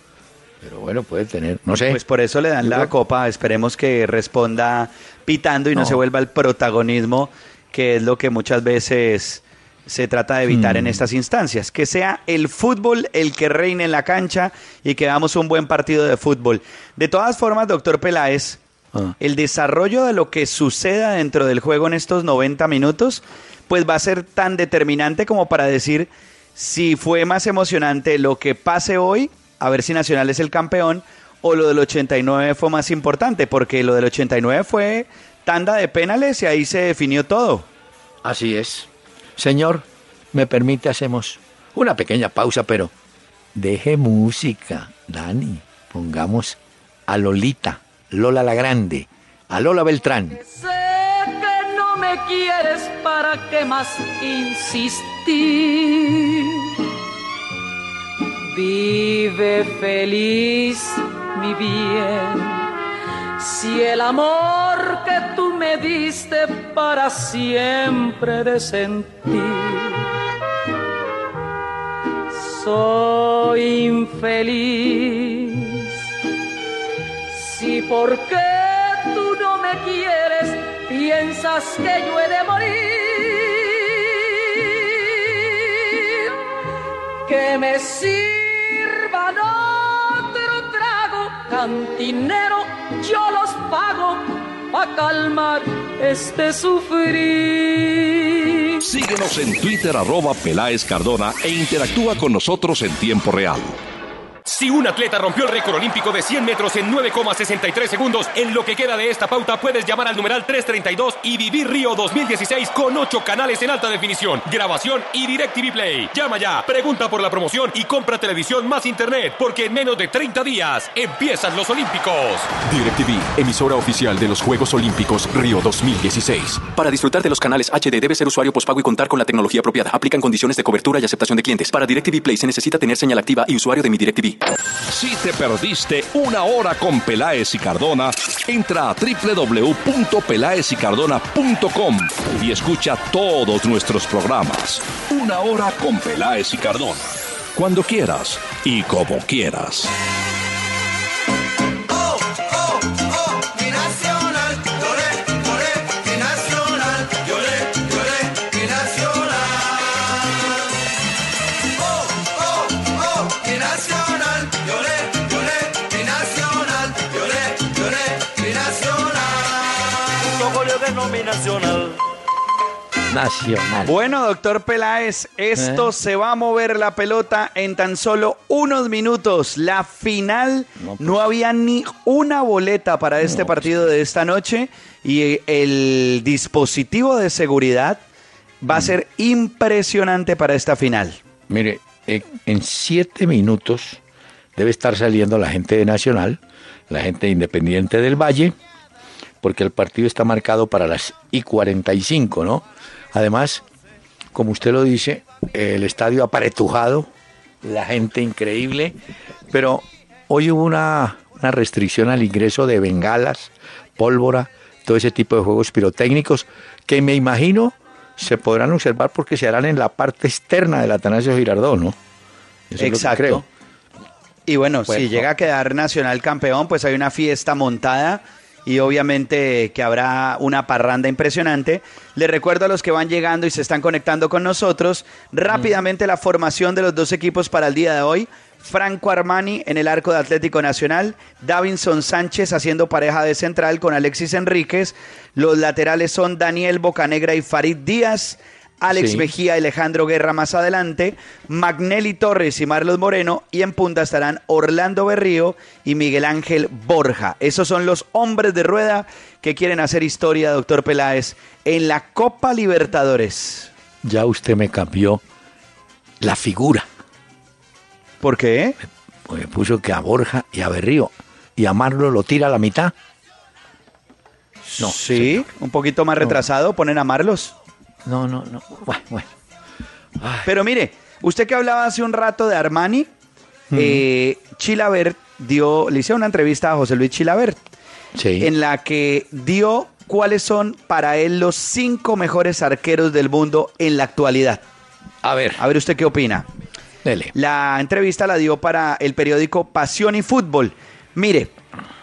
Pero bueno, puede tener, no sé. Pues por eso le dan la copa. Esperemos que responda pitando y no, No. se vuelva el protagonismo, que es lo que muchas veces se trata de evitar Hmm. en estas instancias. Que sea el fútbol el que reine en la cancha y que hagamos un buen partido de fútbol. De todas formas, doctor Peláez, Ah. el desarrollo de lo que suceda dentro del juego en estos 90 minutos pues va a ser tan determinante como para decir si fue más emocionante lo que pase hoy, a ver si Nacional es el campeón, o lo del 89 fue más importante, porque lo del 89 fue tanda de penales y ahí se definió todo. Así es. Señor, me permite, hacemos una pequeña pausa, pero deje música, Dani. Pongamos a Lolita, Lola la Grande, a Lola Beltrán. Sé que no me quieres, ¿para qué más insistir? Vive feliz, mi bien. Si el amor que tú me diste para siempre de sentir, soy infeliz. Si porque tú no me quieres, piensas que yo he de morir, que me sirvan otro trago, cantinero, yo los pago a calmar este sufrir. Síguenos en Twitter arroba Peláez Cardona e interactúa con nosotros en tiempo real. Si un atleta rompió el récord olímpico de 100 metros en 9,63 segundos, en lo que queda de esta pauta puedes llamar al numeral 332 y vivir Río 2016 con 8 canales en alta definición, grabación y DirecTV Play. Llama ya, pregunta por la promoción y compra televisión más internet, porque en menos de 30 días empiezan los Olímpicos. DirecTV, emisora oficial de los Juegos Olímpicos Río 2016. Para disfrutar de los canales HD debe ser usuario pospago y contar con la tecnología apropiada. Aplican condiciones de cobertura y aceptación de clientes. Para DirecTV Play se necesita tener señal activa y usuario de mi DirecTV. Si te perdiste una hora con Peláez y Cardona, entra a www.pelaezicardona.com y escucha todos nuestros programas. Una hora con Peláez y Cardona. Cuando quieras y como quieras. Nacional. Bueno, doctor Peláez, esto ¿Eh? se va a mover la pelota en tan solo unos minutos. La final, No, no, pues. había ni una boleta para este partido de esta noche y el dispositivo de seguridad Mm. va a ser impresionante para esta final. Mire, eh, en siete minutos debe estar saliendo la gente de Nacional, la gente de Independiente del Valle, porque el partido está marcado para las I 45, ¿no? Además, como usted lo dice, el estadio aparetujado, la gente increíble, pero hoy hubo una, una restricción al ingreso de bengalas, pólvora, todo ese tipo de juegos pirotécnicos que me imagino se podrán observar porque se harán en la parte externa del Atanasio Girardot, ¿no? Eso es lo que Exacto. creo. Y bueno, Bueno. si llega a quedar Nacional campeón, pues hay una fiesta montada y obviamente que habrá una parranda impresionante. Les recuerdo a los que van llegando y se están conectando con nosotros rápidamente la formación de los dos equipos para el día de hoy. Franco Armani en el arco de Atlético Nacional, Davinson Sánchez haciendo pareja de central con Alexis Enríquez, los laterales son Daniel Bocanegra y Farid Díaz, Alex Sí. Mejía y Alejandro Guerra más adelante, Magnelli Torres y Marlos Moreno, y en punta estarán Orlando Berrío y Miguel Ángel Borja. Esos son los hombres de rueda que quieren hacer historia, doctor Peláez, en la Copa Libertadores. Ya usted me cambió la figura. ¿Por qué? Me puso que a Borja y a Berrío y a Marlo lo tira a la mitad. No, sí, un poquito más retrasado, ponen a Marlos. No, no, no. Bueno, bueno. Pero mire, usted que hablaba hace un rato de Armani, eh, Chilabert dio, le hice una entrevista a José Luis Chilabert, Sí. en la que dio cuáles son para él los cinco mejores arqueros del mundo en la actualidad. A ver, A ver usted qué opina. dele. La entrevista la dio para el periódico Pasión y Fútbol. Mire,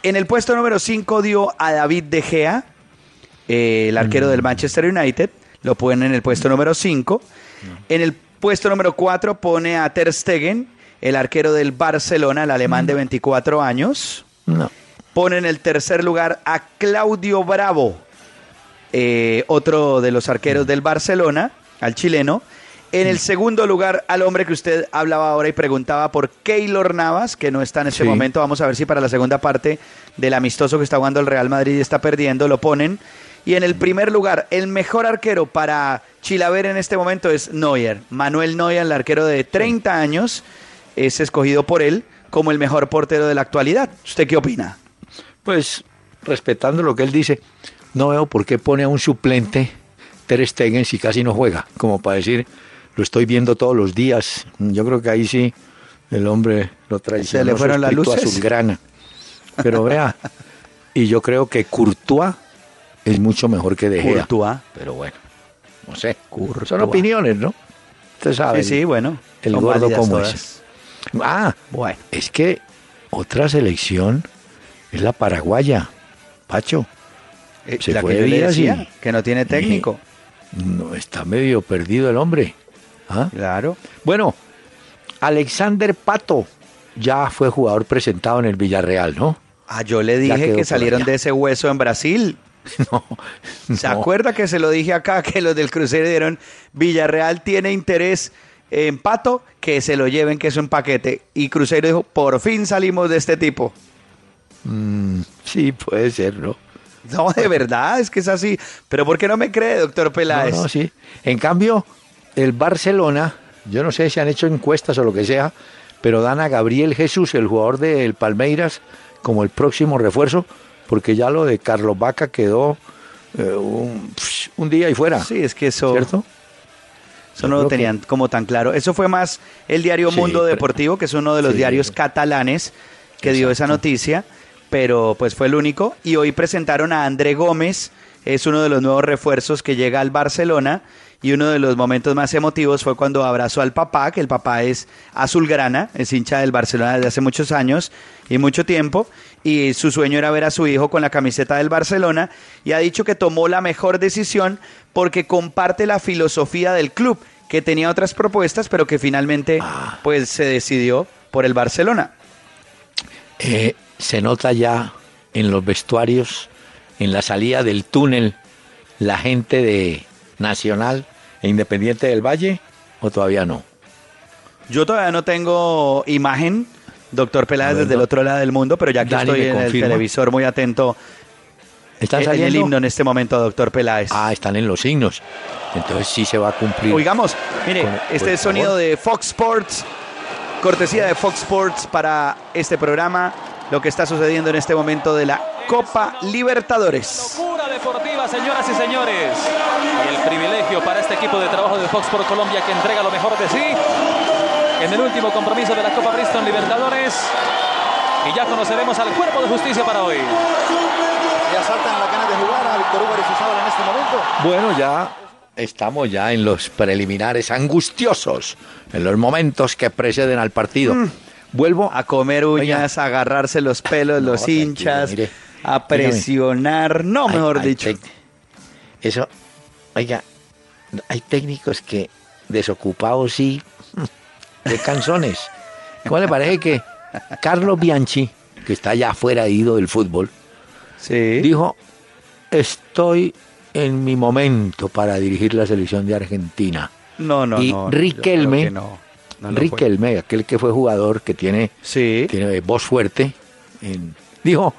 en el puesto número 5 dio a David De Gea, eh, el arquero del Manchester United. Lo ponen en el puesto número 5. En el puesto número 4 pone a Ter Stegen, el arquero del Barcelona, el alemán de 24 años. No. Pone en el tercer lugar a Claudio Bravo, eh, otro de los arqueros del Barcelona, al chileno. En el segundo lugar, al hombre que usted hablaba ahora y preguntaba por Keylor Navas, que no está en este Sí. momento. Vamos a ver si para la segunda parte del amistoso que está jugando el Real Madrid y está perdiendo, lo ponen. Y en el primer lugar, el mejor arquero para Chilaver en este momento es Neuer. Manuel Neuer, el arquero de 30 años, es escogido por él como el mejor portero de la actualidad. ¿Usted qué opina? Pues, respetando lo que él dice, no veo por qué pone a un suplente Ter Stegen si casi no juega, como para decir, lo estoy viendo todos los días. Yo creo que ahí sí el hombre lo traicionó ¿Se le su fueron las luces? azulgrana. Pero vea, y yo creo que Courtois es mucho mejor que De Gea. Courtois. Pero bueno, no sé. Courtois. Son opiniones, ¿no? Usted sabe. Sí, sí, bueno. el gordo como todas. es. Ah, Bueno. es que otra selección es la paraguaya, Pacho. Eh, Se la fue que y- decía, que no tiene técnico. No, está medio perdido el hombre. ¿Ah? Claro. Bueno, Alexander Pato ya fue jugador presentado en el Villarreal, ¿no? Ah, yo le dije que salieron allá. de ese hueso en Brasil. No, ¿Se no. acuerda que se lo dije acá que los del Crucero dieron Villarreal tiene interés en Pato, que se lo lleven, que es un paquete? Y Crucero dijo, por fin salimos de este tipo. Mm, sí, puede ser, ¿no? No, de verdad, es que es así. Pero ¿por qué no me cree, doctor Peláez? No, no, sí. En cambio, el Barcelona, yo no sé si han hecho encuestas o lo que sea, pero dan a Gabriel Jesús, el jugador del Palmeiras, como el próximo refuerzo, porque ya lo de Carlos Vaca quedó eh, un, día y fuera. Sí, es que eso, ¿Cierto? eso no lo que- tenían como tan claro. Eso fue más el diario Sí, Mundo Deportivo, que es uno de los Sí. diarios catalanes que dio esa noticia, pero pues fue el único. Y hoy presentaron a André Gómez, es uno de los nuevos refuerzos que llega al Barcelona. Y uno de los momentos más emotivos fue cuando abrazó al papá, que el papá es azulgrana, es hincha del Barcelona desde hace muchos años y mucho tiempo. Y su sueño era ver a su hijo con la camiseta del Barcelona. Y ha dicho que tomó la mejor decisión porque comparte la filosofía del club, que tenía otras propuestas, pero que finalmente Ah. pues se decidió por el Barcelona. Eh, se nota ya en los vestuarios, en la salida del túnel, la gente de Nacional Independiente del Valle, o todavía no. Yo todavía no tengo imagen, doctor Peláez, desde el otro lado del mundo, pero ya que Dani estoy en el televisor muy atento ¿Están en saliendo? el himno en este momento, doctor Peláez. Ah, están en los signos. Entonces sí se va a cumplir. Oigamos, mire, Con- este es sonido favor. de Fox Sports, cortesía de Fox Sports para este programa, lo que está sucediendo en este momento de la Copa Libertadores. Locura deportiva, señoras y señores. Y el privilegio para este equipo de trabajo de Fox por Colombia que entrega lo mejor de sí en el último compromiso de la Copa Bristol Libertadores. Y ya conoceremos al cuerpo de justicia para hoy. Ya saltan las ganas de jugar a Víctor Hugo Aristizábal en este momento. Bueno, ya estamos ya en los preliminares angustiosos, en los momentos que preceden al partido. Vuelvo A comer uñas, a agarrarse los pelos, No, los hinchas, mire. a presionar, no, Ay, mejor ay, dicho. Eso, oiga, hay técnicos que desocupados sí, de canzones. ¿Cómo le parece que Carlos Bianchi, que está ya fuera ido del fútbol, Sí. dijo, estoy en mi momento para dirigir la selección de Argentina? No, no, y no. Riquelme, no, no lo fue. Riquelme, aquel que fue jugador que tiene Sí. tiene voz fuerte. en- dijo,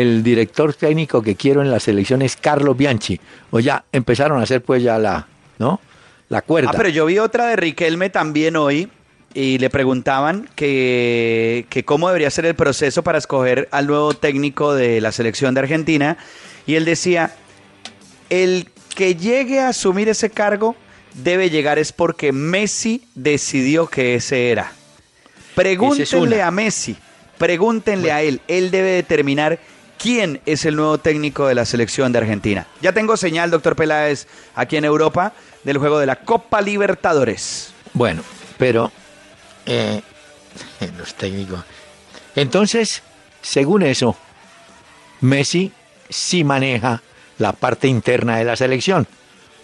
el director técnico que quiero en la selección es Carlos Bianchi. O ya empezaron a hacer pues ya la, ¿no? La cuerda. Ah, pero yo vi otra de Riquelme también hoy y le preguntaban que, que cómo debería ser el proceso para escoger al nuevo técnico de la selección de Argentina. Y él decía, el que llegue a asumir ese cargo debe llegar es porque Messi decidió que ese era. Pregúntenle a Messi, pregúntenle a él, él debe determinar quién es el nuevo técnico de la selección de Argentina. Ya tengo señal, doctor Peláez, aquí en Europa, del juego de la Copa Libertadores. Bueno, pero eh, los técnicos. Entonces, según eso, Messi sí maneja la parte interna de la selección,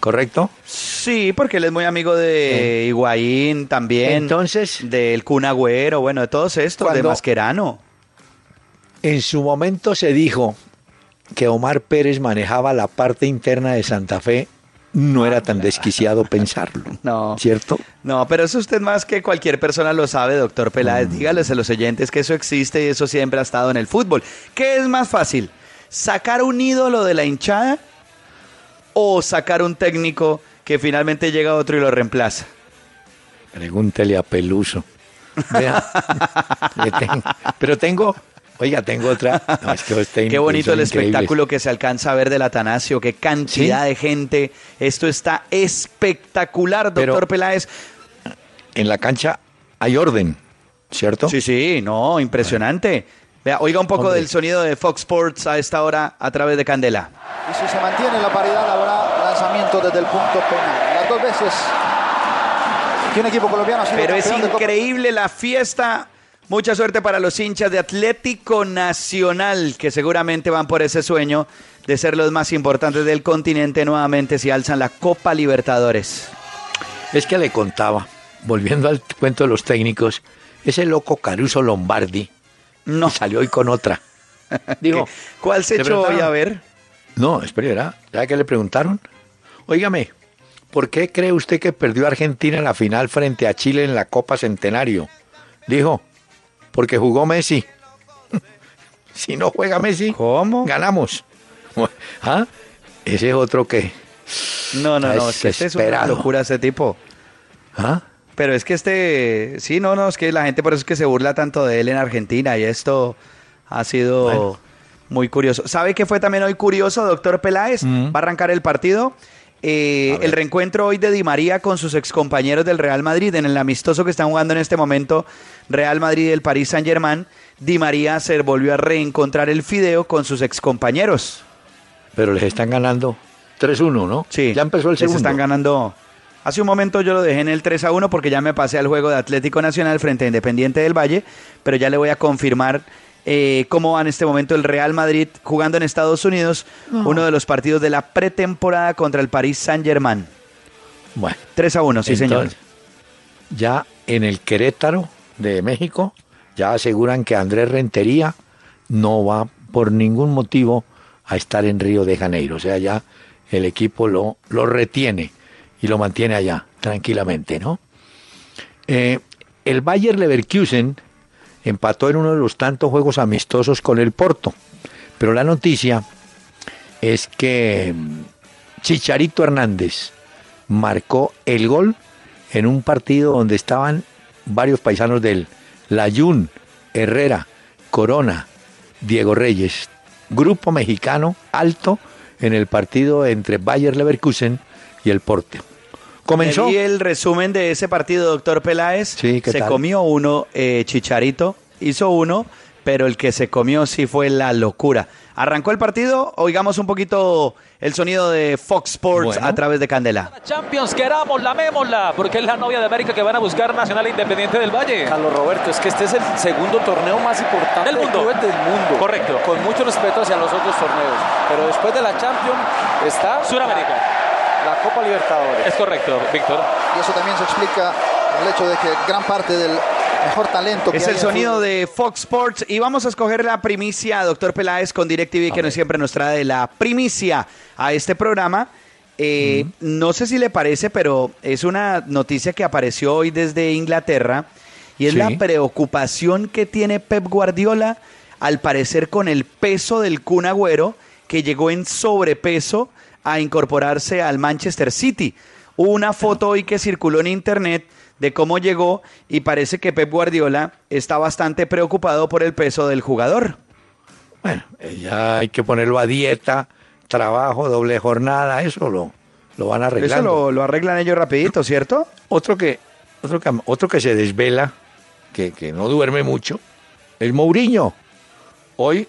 ¿correcto? Sí, porque él es muy amigo de Higuaín también. Entonces, del Kun Agüero, bueno, de todos estos, de Mascherano. En su momento se dijo, que Omar Pérez manejaba la parte interna de Santa Fe, no era tan desquiciado pensarlo. No. ¿Cierto? No, pero eso usted más que cualquier persona lo sabe, doctor Mm. Peláez. Dígales a los oyentes que eso existe y eso siempre ha estado en el fútbol. ¿Qué es más fácil? ¿Sacar un ídolo de la hinchada o sacar un técnico que finalmente llega otro y lo reemplaza? Pregúntele a Peluso. Vea, tengo- pero tengo, oiga, tengo otra. No, es que los técnicos Qué bonito el espectáculo que se alcanza a ver del Atanasio, qué cantidad Sí. de gente. Esto está espectacular, doctor Pero- Peláez. En la cancha hay orden, ¿cierto? Sí, sí, no, impresionante. Vea, oiga un poco Hombre. del sonido de Fox Sports a esta hora a través de Candela. Y si se mantiene la paridad habrá lanzamiento desde el punto penal. Las dos veces equipo colombiano ha sido Pero es increíble la fiesta. Mucha suerte para los hinchas de Atlético Nacional, que seguramente van por ese sueño de ser los más importantes del continente nuevamente si alzan la Copa Libertadores. Es que le contaba, volviendo al cuento de los técnicos, ese loco Caruso Lombardi No. salió hoy con otra. Digo, ¿Cuál se ¿le echó hoy a ver? No, espere, ¿verdad? ¿Sabe qué le preguntaron? Óigame, ¿por qué cree usted que perdió Argentina en la final frente a Chile en la Copa Centenario? Dijo, porque jugó Messi. si no juega Messi, ¿Cómo? ganamos. ¿Ah? Ese es otro que... No, no, no, es que este es una locura ese tipo. ¿Ah? Pero es que este, sí, no, no, es que la gente por eso es que se burla tanto de él en Argentina y esto ha sido Bueno. muy curioso. ¿Sabe qué fue también hoy curioso, doctor Peláez? Mm. Va a arrancar el partido. Eh, el reencuentro hoy de Di María con sus excompañeros del Real Madrid en el amistoso que están jugando en este momento Real Madrid y el Paris Saint Germain. Di María se volvió a reencontrar el fideo con sus excompañeros. Pero les están ganando 3-1, ¿no? Sí, Ya empezó el les segundo. están ganando. Hace un momento yo lo dejé en el 3 a 1 porque ya me pasé al juego de Atlético Nacional frente a Independiente del Valle, pero ya le voy a confirmar eh, cómo va en este momento el Real Madrid jugando en Estados Unidos, uno de los partidos de la pretemporada contra el Paris Saint Germain. Bueno, 3 a 1, sí señor. Ya en el Querétaro de México, ya aseguran que Andrés Rentería no va por ningún motivo a estar en Río de Janeiro. O sea, ya el equipo lo, lo retiene y lo mantiene allá, tranquilamente, ¿no? Eh, el Bayer Leverkusen empató en uno de los tantos juegos amistosos con el Porto. Pero la noticia es que mm, Chicharito Hernández marcó el gol en un partido donde estaban varios paisanos del Layún, Herrera, Corona, Diego Reyes, grupo mexicano alto en el partido entre Bayer Leverkusen y el Porto. Comenzó Me vi el resumen de ese partido, doctor Peláez. Sí, ¿qué se tal? comió uno, eh, Chicharito, hizo uno, pero el que se comió sí fue la locura. Arrancó el partido, oigamos un poquito el sonido de Fox Sports Bueno. a través de Candela. Champions, queramos, lamémosla, porque es la novia de América que van a buscar Nacional Independiente del Valle. Carlos Roberto, es que este es el segundo torneo más importante Del mundo. del mundo. Correcto. Con mucho respeto hacia los otros torneos. Pero después de la Champions está Suramérica. La Copa Libertadores. Es correcto, Víctor. Y eso también se explica el hecho de que gran parte del mejor talento que Es el sonido fútbol- de Fox Sports y vamos a escoger la primicia, doctor Peláez, con DirecTV, que no siempre nos trae la primicia a este programa. Eh, No sé si le parece, pero es una noticia que apareció hoy desde Inglaterra y es Sí. la preocupación que tiene Pep Guardiola, al parecer con el peso del Kun Agüero, que llegó en sobrepeso a incorporarse al Manchester City. Hubo una foto hoy que circuló en internet de cómo llegó y parece que Pep Guardiola está bastante preocupado por el peso del jugador. Bueno, ya hay que ponerlo a dieta, trabajo, doble jornada, eso lo, lo van Eso arreglando. lo, lo arreglan ellos rapidito, ¿cierto? Otro que, otro que, otro que se desvela, que, que no duerme mucho, es Mourinho. Hoy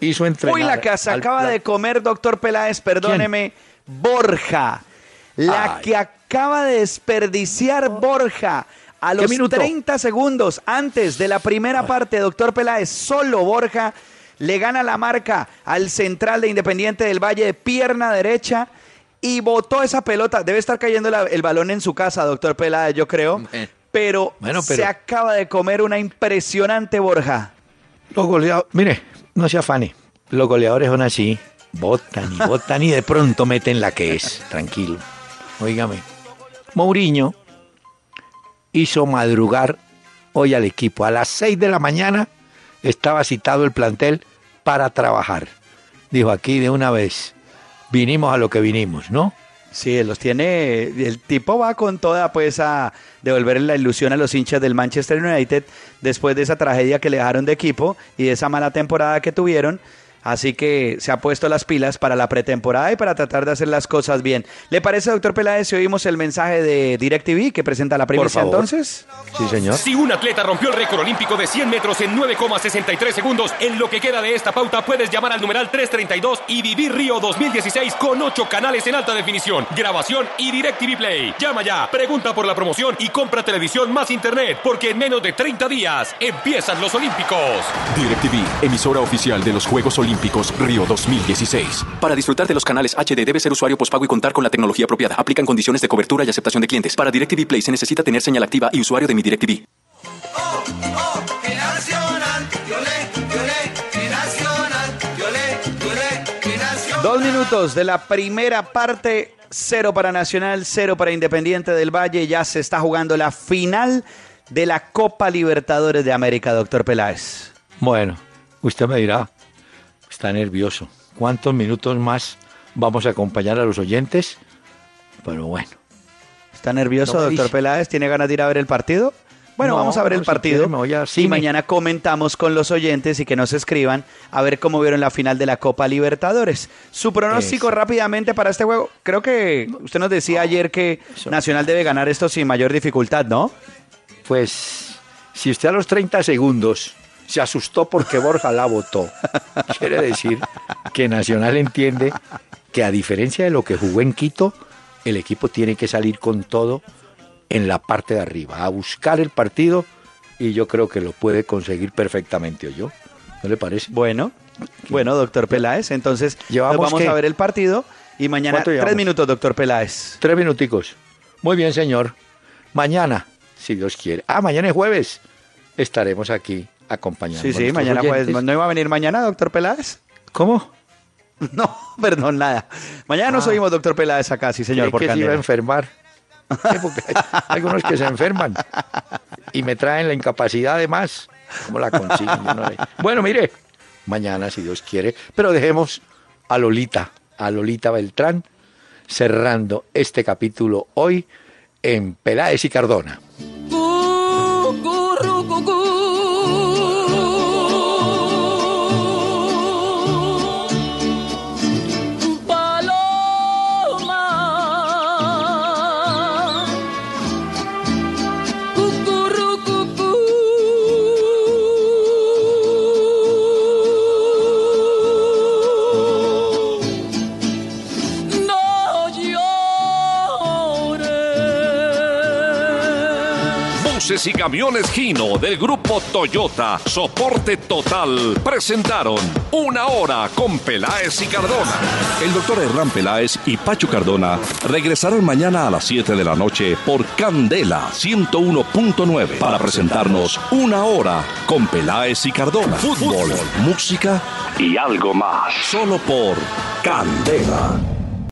hizo entrenar. Uy, la que se acaba de comer, doctor Peláez, perdóneme, Borja. La Ay. que acaba de desperdiciar Borja a los minuto? 30 segundos antes de la primera parte, doctor Peláez, solo Borja le gana la marca al central de Independiente del Valle de pierna derecha y botó esa pelota. Debe estar cayendo la- el balón en su casa, doctor Peláez, yo creo. Eh. Pero, Bueno, se pero- acaba de comer una impresionante Borja. Los goleados, mire, no se afane. Los goleadores son así. Botan y botan y de pronto meten la que es. Tranquilo. Óigame. Mourinho hizo madrugar hoy al equipo. A las 6 de la mañana estaba citado el plantel para trabajar. Dijo aquí de una vez, vinimos a lo que vinimos, ¿no? Sí, los tiene. El tipo va con toda, pues, a devolverle la ilusión a los hinchas del Manchester United después de esa tragedia que le dejaron de equipo y de esa mala temporada que tuvieron. Así que se ha puesto las pilas para la pretemporada y para tratar de hacer las cosas bien. ¿Le parece, doctor Peláez, si oímos el mensaje de DirecTV que presenta la primicia favor. entonces? Sí, señor. Si un atleta rompió el récord olímpico de 100 metros en 9,63 segundos, en lo que queda de esta pauta puedes llamar al numeral 332 y vivir Río 2016 con 8 canales en alta definición, grabación y DirecTV Play. Llama ya, pregunta por la promoción y compra televisión más internet, porque en menos de 30 días empiezan los Olímpicos. DirecTV, emisora oficial de los Juegos Olímpicos Río 2016. Para disfrutar de los canales HD debe ser usuario postpago y contar con la tecnología apropiada. Aplican condiciones de cobertura y aceptación de clientes. Para DirecTV Play se necesita tener señal activa y usuario de mi DirecTV. Nacional, nacional. Dos minutos de la primera parte. Cero para Nacional, cero para Independiente del Valle. Ya se está jugando la final de la Copa Libertadores de América, doctor Peláez. Bueno, usted me dirá, está nervioso. ¿Cuántos minutos más vamos a acompañar a los oyentes? Pero bueno. ¿Está nervioso, No doctor dice. Peláez? ¿Tiene ganas de ir a ver el partido? Bueno, No, vamos a ver el si partido. quiere voy a y mañana comentamos con los oyentes y que nos escriban a ver cómo vieron la final de la Copa Libertadores. Su pronóstico Eso. rápidamente para este juego. Creo que usted nos decía ayer que Nacional debe ganar esto sin mayor dificultad, ¿no? Pues si usted a los 30 segundos se asustó porque Borja la votó, quiere decir que Nacional entiende que a diferencia de lo que jugó en Quito, el equipo tiene que salir con todo en la parte de arriba, a buscar el partido y yo creo que lo puede conseguir perfectamente, yo ¿No le parece? Bueno, bueno, doctor Peláez. Entonces, nos Llevamos vamos qué? a ver el partido y mañana ¿Cuánto tres minutos, doctor Peláez. Tres minuticos. Muy bien, señor. Mañana, si Dios quiere. Ah, mañana es jueves. Estaremos aquí acompañando. Sí, sí, mañana. ¿No iba a venir mañana, doctor Peláez? ¿Cómo? No, perdón, nada. Mañana nos Ah. oímos, doctor Peláez, acá, sí, señor, Creí por que se iba a enfermar. Sí, porque hay algunos que se enferman y me traen la incapacidad de más. ¿Cómo la consiguen? Yo no le- Bueno, mire, mañana, si Dios quiere, pero dejemos a Lolita, a Lolita Beltrán, cerrando este capítulo hoy en Peláez y Cardona. Y camiones Gino del grupo Toyota, soporte total, presentaron Una Hora con Peláez y Cardona. El doctor Hernán Peláez y Pacho Cardona regresarán mañana a las 7 de la noche por Candela 101.9 para presentarnos Una Hora con Peláez y Cardona. Fútbol, música y algo más. Solo por Candela.